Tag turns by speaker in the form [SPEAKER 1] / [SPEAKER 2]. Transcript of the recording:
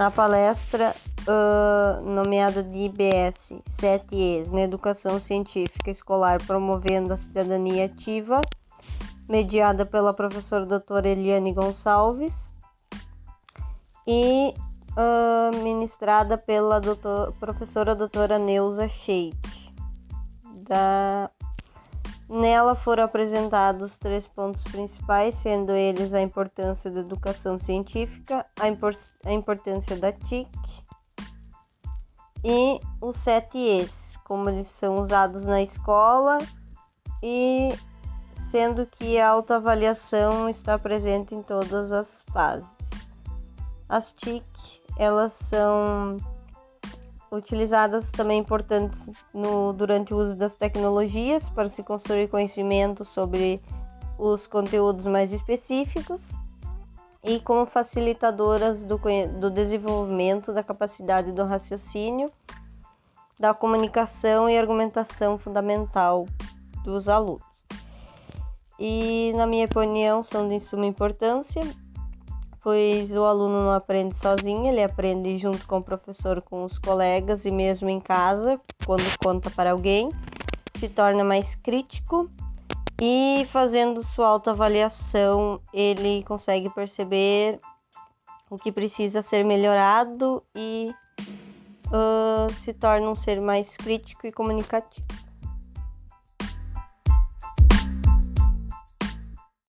[SPEAKER 1] Na palestra uh, nomeada de IBS 7Es na Educação Científica Escolar Promovendo a Cidadania Ativa, mediada pela professora doutora Eliane Gonçalves e uh, ministrada pela doutor, professora doutora Neuza Scheidt. Da... Nela foram apresentados três pontos principais, sendo eles a importância da educação científica, a, impor a importância da TIC e os sete Es, como eles são usados na escola e sendo que a autoavaliação está presente em todas as fases. As TIC elas são utilizadas também importantes no, durante o uso das tecnologias para se construir conhecimento sobre os conteúdos mais específicos e como facilitadoras do, do desenvolvimento da capacidade do raciocínio, da comunicação e argumentação fundamental dos alunos. E, na minha opinião, são de suma importância pois o aluno não aprende sozinho, ele aprende junto com o professor, com os colegas e mesmo em casa, quando conta para alguém, se torna mais crítico e fazendo sua autoavaliação, ele consegue perceber o que precisa ser melhorado e uh, se torna um ser mais crítico e comunicativo.